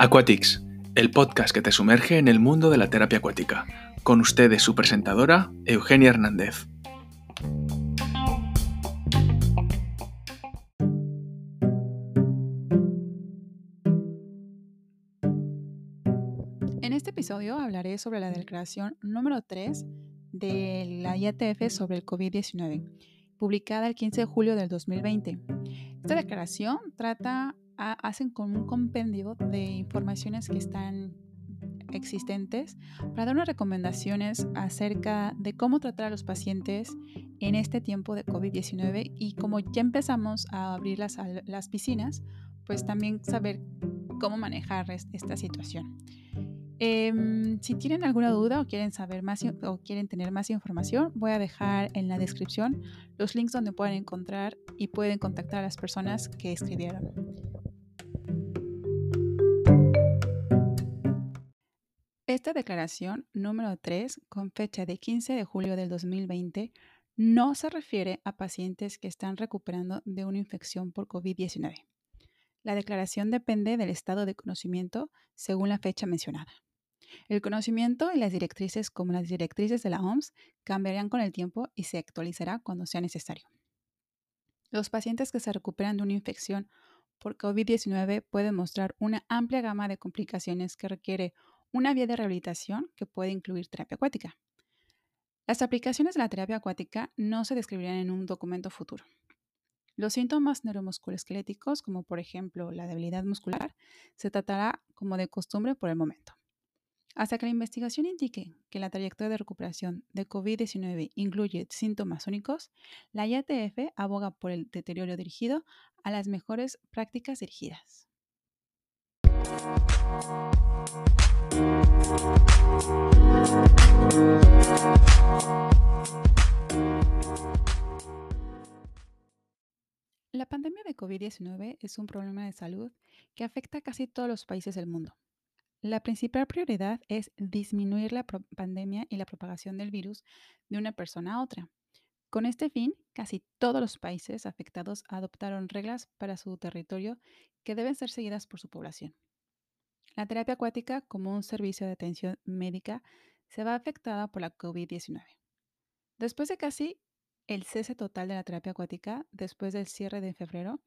Aquatics, el podcast que te sumerge en el mundo de la terapia acuática. Con ustedes su presentadora, Eugenia Hernández. En este episodio hablaré sobre la declaración número 3 de la IATF sobre el COVID-19, publicada el 15 de julio del 2020. Esta declaración trata hacen con un compendio de informaciones que están existentes para dar unas recomendaciones acerca de cómo tratar a los pacientes en este tiempo de COVID-19 y como ya empezamos a abrir las, las piscinas, pues también saber cómo manejar esta situación. Em, si tienen alguna duda o quieren saber más o quieren tener más información, voy a dejar en la descripción los links donde pueden encontrar y pueden contactar a las personas que escribieron. Esta declaración número 3, con fecha de 15 de julio del 2020, no se refiere a pacientes que están recuperando de una infección por COVID-19. La declaración depende del estado de conocimiento según la fecha mencionada. El conocimiento y las directrices, como las directrices de la OMS, cambiarán con el tiempo y se actualizará cuando sea necesario. Los pacientes que se recuperan de una infección por COVID-19 pueden mostrar una amplia gama de complicaciones que requiere una vía de rehabilitación que puede incluir terapia acuática. Las aplicaciones de la terapia acuática no se describirán en un documento futuro. Los síntomas neuromusculoesqueléticos, como por ejemplo la debilidad muscular, se tratará como de costumbre por el momento. Hasta que la investigación indique que la trayectoria de recuperación de COVID-19 incluye síntomas únicos, la IATF aboga por el deterioro dirigido a las mejores prácticas dirigidas. COVID-19 es un problema de salud que afecta a casi todos los países del mundo. La principal prioridad es disminuir la pandemia y la propagación del virus de una persona a otra. Con este fin, casi todos los países afectados adoptaron reglas para su territorio que deben ser seguidas por su población. La terapia acuática, como un servicio de atención médica, se va afectada por la COVID-19. Después de casi el cese total de la terapia acuática, después del cierre de febrero,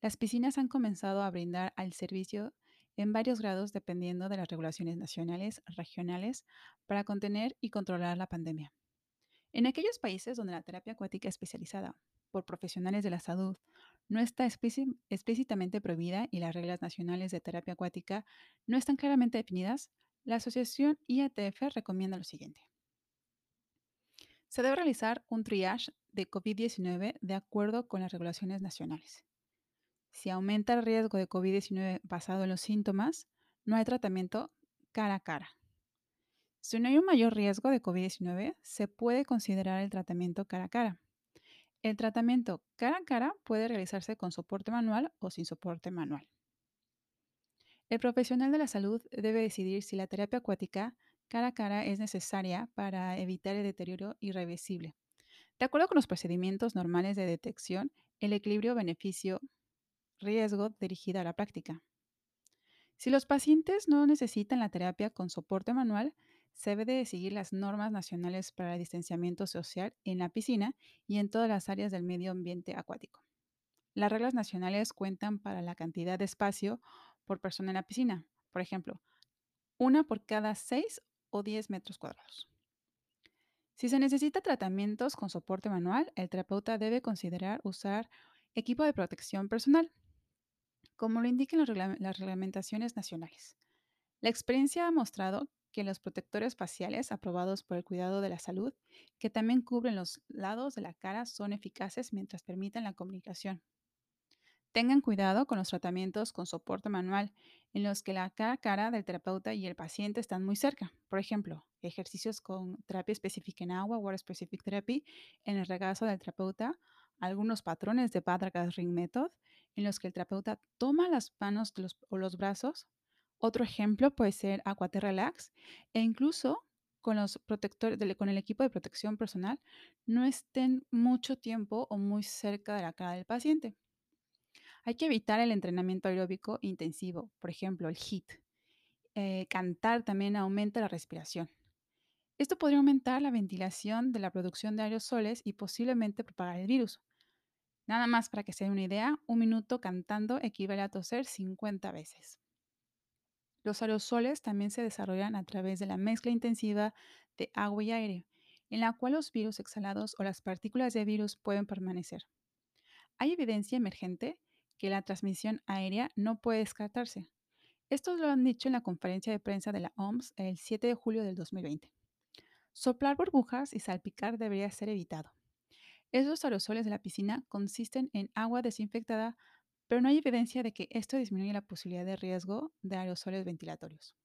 las piscinas han comenzado a brindar al servicio en varios grados dependiendo de las regulaciones nacionales, regionales, para contener y controlar la pandemia. En aquellos países donde la terapia acuática especializada por profesionales de la salud no está explícitamente prohibida y las reglas nacionales de terapia acuática no están claramente definidas, la Asociación IATF recomienda lo siguiente. Se debe realizar un triage de COVID-19 de acuerdo con las regulaciones nacionales. Si aumenta el riesgo de COVID-19 basado en los síntomas, no hay tratamiento cara a cara. Si no hay un mayor riesgo de COVID-19, se puede considerar el tratamiento cara a cara. El tratamiento cara a cara puede realizarse con soporte manual o sin soporte manual. El profesional de la salud debe decidir si la terapia acuática cara a cara es necesaria para evitar el deterioro irreversible. De acuerdo con los procedimientos normales de detección, el equilibrio beneficio-riesgo dirigida a la práctica. Si los pacientes no necesitan la terapia con soporte manual, se debe de seguir las normas nacionales para el distanciamiento social en la piscina y en todas las áreas del medio ambiente acuático. Las reglas nacionales cuentan para la cantidad de espacio por persona en la piscina, por ejemplo, una por cada 6 o 10 metros cuadrados. Si se necesita tratamientos con soporte manual, el terapeuta debe considerar usar equipo de protección personal, como lo indican las reglamentaciones nacionales. La experiencia ha mostrado que los protectores faciales aprobados por el cuidado de la salud, que también cubren los lados de la cara, son eficaces mientras permiten la comunicación. Tengan cuidado con los tratamientos con soporte manual, en los que la cara, cara del terapeuta y el paciente están muy cerca. Por ejemplo, ejercicios con terapia específica en agua, Water Specific Therapy, en el regazo del terapeuta, algunos patrones de Padragas Ring Method, en los que el terapeuta toma las manos o los brazos otro ejemplo puede ser Aquate Relax e incluso con los protectores, con el equipo de protección personal, no estén mucho tiempo o muy cerca de la cara del paciente. Hay que evitar el entrenamiento aeróbico intensivo, por ejemplo, el HIIT, eh, cantar también aumenta la respiración. Esto podría aumentar la ventilación de la producción de aerosoles y posiblemente propagar el virus. Nada más para que se den una idea, un minuto cantando equivale a toser 50 veces. Los aerosoles también se desarrollan a través de la mezcla intensiva de agua y aire, en la cual los virus exhalados o las partículas de virus pueden permanecer. Hay evidencia emergente que la transmisión aérea no puede descartarse. Esto lo han dicho en la conferencia de prensa de la OMS el 7 de julio del 2020. Soplar burbujas y salpicar debería ser evitado. Esos aerosoles de la piscina consisten en agua desinfectada, pero no hay evidencia de que esto disminuya la posibilidad de riesgo de aerosoles ventilatorios.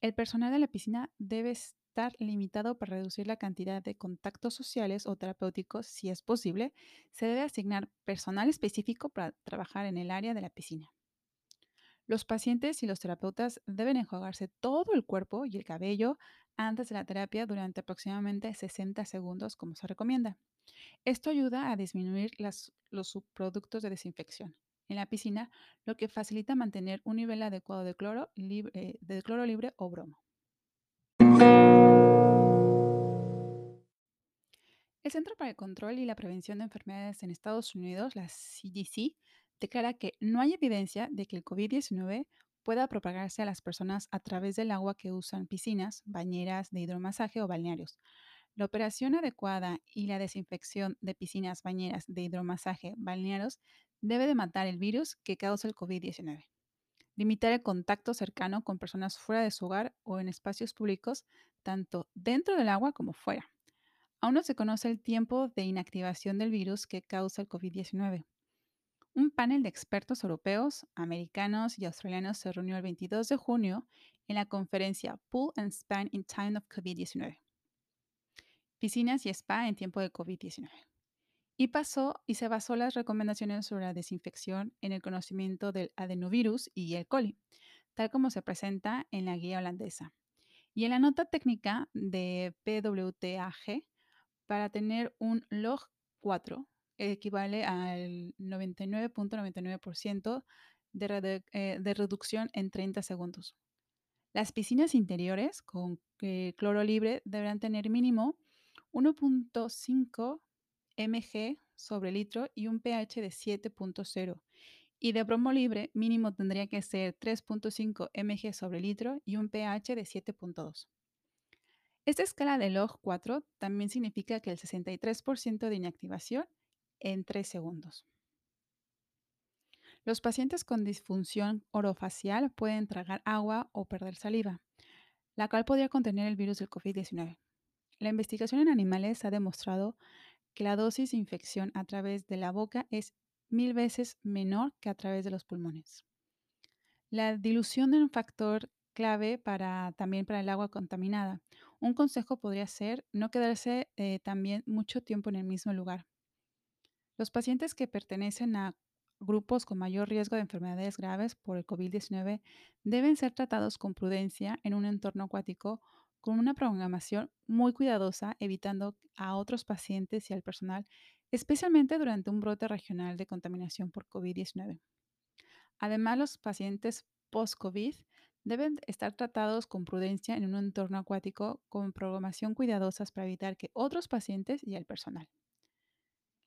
El personal de la piscina debe estar limitado para reducir la cantidad de contactos sociales o terapéuticos si es posible. Se debe asignar personal específico para trabajar en el área de la piscina. Los pacientes y los terapeutas deben enjuagarse todo el cuerpo y el cabello antes de la terapia durante aproximadamente 60 segundos, como se recomienda. Esto ayuda a disminuir los subproductos de desinfección en la piscina, lo que facilita mantener un nivel adecuado de cloro, libre, de cloro libre o bromo. El Centro para el Control y la Prevención de Enfermedades en Estados Unidos, la CDC, declara que no hay evidencia de que el COVID-19 pueda propagarse a las personas a través del agua que usan piscinas, bañeras de hidromasaje o balnearios. La operación adecuada y la desinfección de piscinas, bañeras de hidromasaje, balnearios debe de matar el virus que causa el COVID-19. Limitar el contacto cercano con personas fuera de su hogar o en espacios públicos, tanto dentro del agua como fuera. Aún no se conoce el tiempo de inactivación del virus que causa el COVID-19. Un panel de expertos europeos, americanos y australianos se reunió el 22 de junio en la conferencia Pool and Span in Time of COVID-19. Piscinas y spa en tiempo de COVID-19. Y pasó y se basó las recomendaciones sobre la desinfección en el conocimiento del adenovirus y el coli, tal como se presenta en la guía holandesa. Y en la nota técnica de PWTAG, para tener un log 4 equivale al 99.99% de, eh, de, reducción en 30 segundos. Las piscinas interiores con eh, cloro libre deberán tener mínimo 1.5 mg sobre litro y un pH de 7.0. Y de bromo libre mínimo tendría que ser 3.5 mg sobre litro y un pH de 7.2. Esta escala de log 4 también significa que el 63% de inactivación en 3 segundos. Los pacientes con disfunción orofacial pueden tragar agua o perder saliva, la cual podría contener el virus del COVID-19. La investigación en animales ha demostrado que la dosis de infección a través de la boca es mil veces menor que a través de los pulmones. La dilución es un factor clave para, también para el agua contaminada. Un consejo podría ser no quedarse eh, también mucho tiempo en el mismo lugar. Los pacientes que pertenecen a grupos con mayor riesgo de enfermedades graves por el COVID-19 deben ser tratados con prudencia en un entorno acuático con una programación muy cuidadosa, evitando a otros pacientes y al personal, especialmente durante un brote regional de contaminación por COVID-19. Además, los pacientes post-COVID deben estar tratados con prudencia en un entorno acuático con programación cuidadosa para evitar que otros pacientes y el personal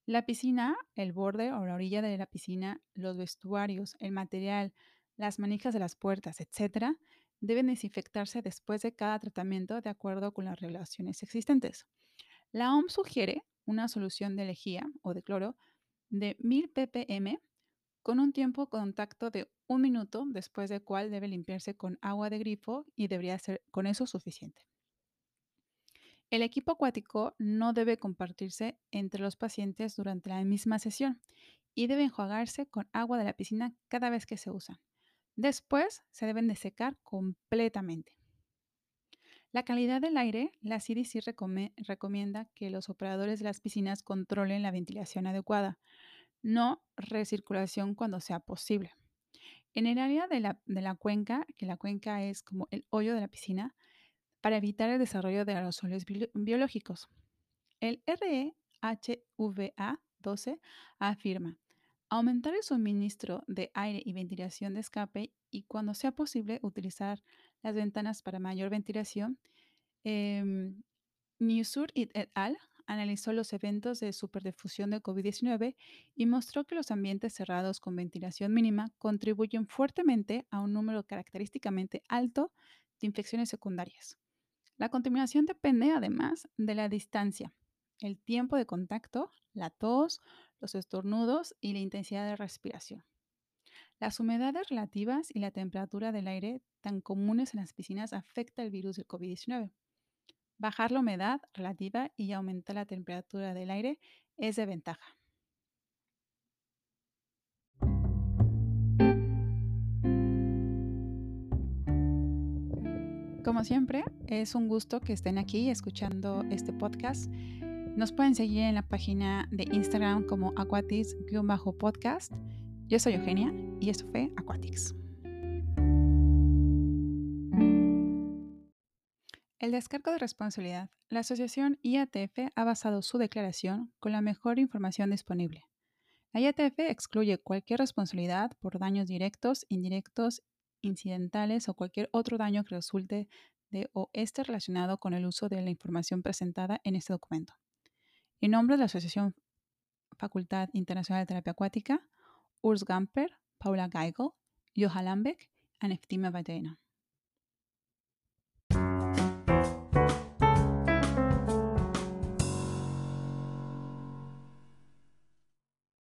la piscina, el borde o la orilla de la piscina, los vestuarios, el material, las manijas de las puertas, etc., deben desinfectarse después de cada tratamiento de acuerdo con las relaciones existentes. La OMS sugiere una solución de lejía o de cloro de 1000 ppm con un tiempo contacto de un minuto, después del cual debe limpiarse con agua de grifo y debería ser con eso suficiente. El equipo acuático no debe compartirse entre los pacientes durante la misma sesión y debe enjuagarse con agua de la piscina cada vez que se usan. Después se deben de secar completamente. La calidad del aire, la CDC recomienda que los operadores de las piscinas controlen la ventilación adecuada, no recirculación cuando sea posible. En el área de la, de la cuenca, que la cuenca es como el hoyo de la piscina, para evitar el desarrollo de aerosoles biológicos. El REHVA12 afirma, aumentar el suministro de aire y ventilación de escape y cuando sea posible utilizar las ventanas para mayor ventilación. Eh, Newsur et al. analizó los eventos de superdifusión de COVID-19 y mostró que los ambientes cerrados con ventilación mínima contribuyen fuertemente a un número característicamente alto de infecciones secundarias. La contaminación depende además de la distancia, el tiempo de contacto, la tos, los estornudos y la intensidad de respiración. Las humedades relativas y la temperatura del aire tan comunes en las piscinas afecta el virus del COVID-19. Bajar la humedad relativa y aumentar la temperatura del aire es de ventaja. Como siempre, es un gusto que estén aquí escuchando este podcast. Nos pueden seguir en la página de Instagram como aquatics-podcast. Yo soy Eugenia y esto fue Aquatics. El descargo de responsabilidad. La asociación IATF ha basado su declaración con la mejor información disponible. La IATF excluye cualquier responsabilidad por daños directos, indirectos incidentales o cualquier otro daño que resulte de o esté relacionado con el uso de la información presentada en este documento. En nombre de la Asociación Facultad Internacional de Terapia Acuática, Urs Gamper, Paula Geigel, Johan Lambeck y Neftima Badena.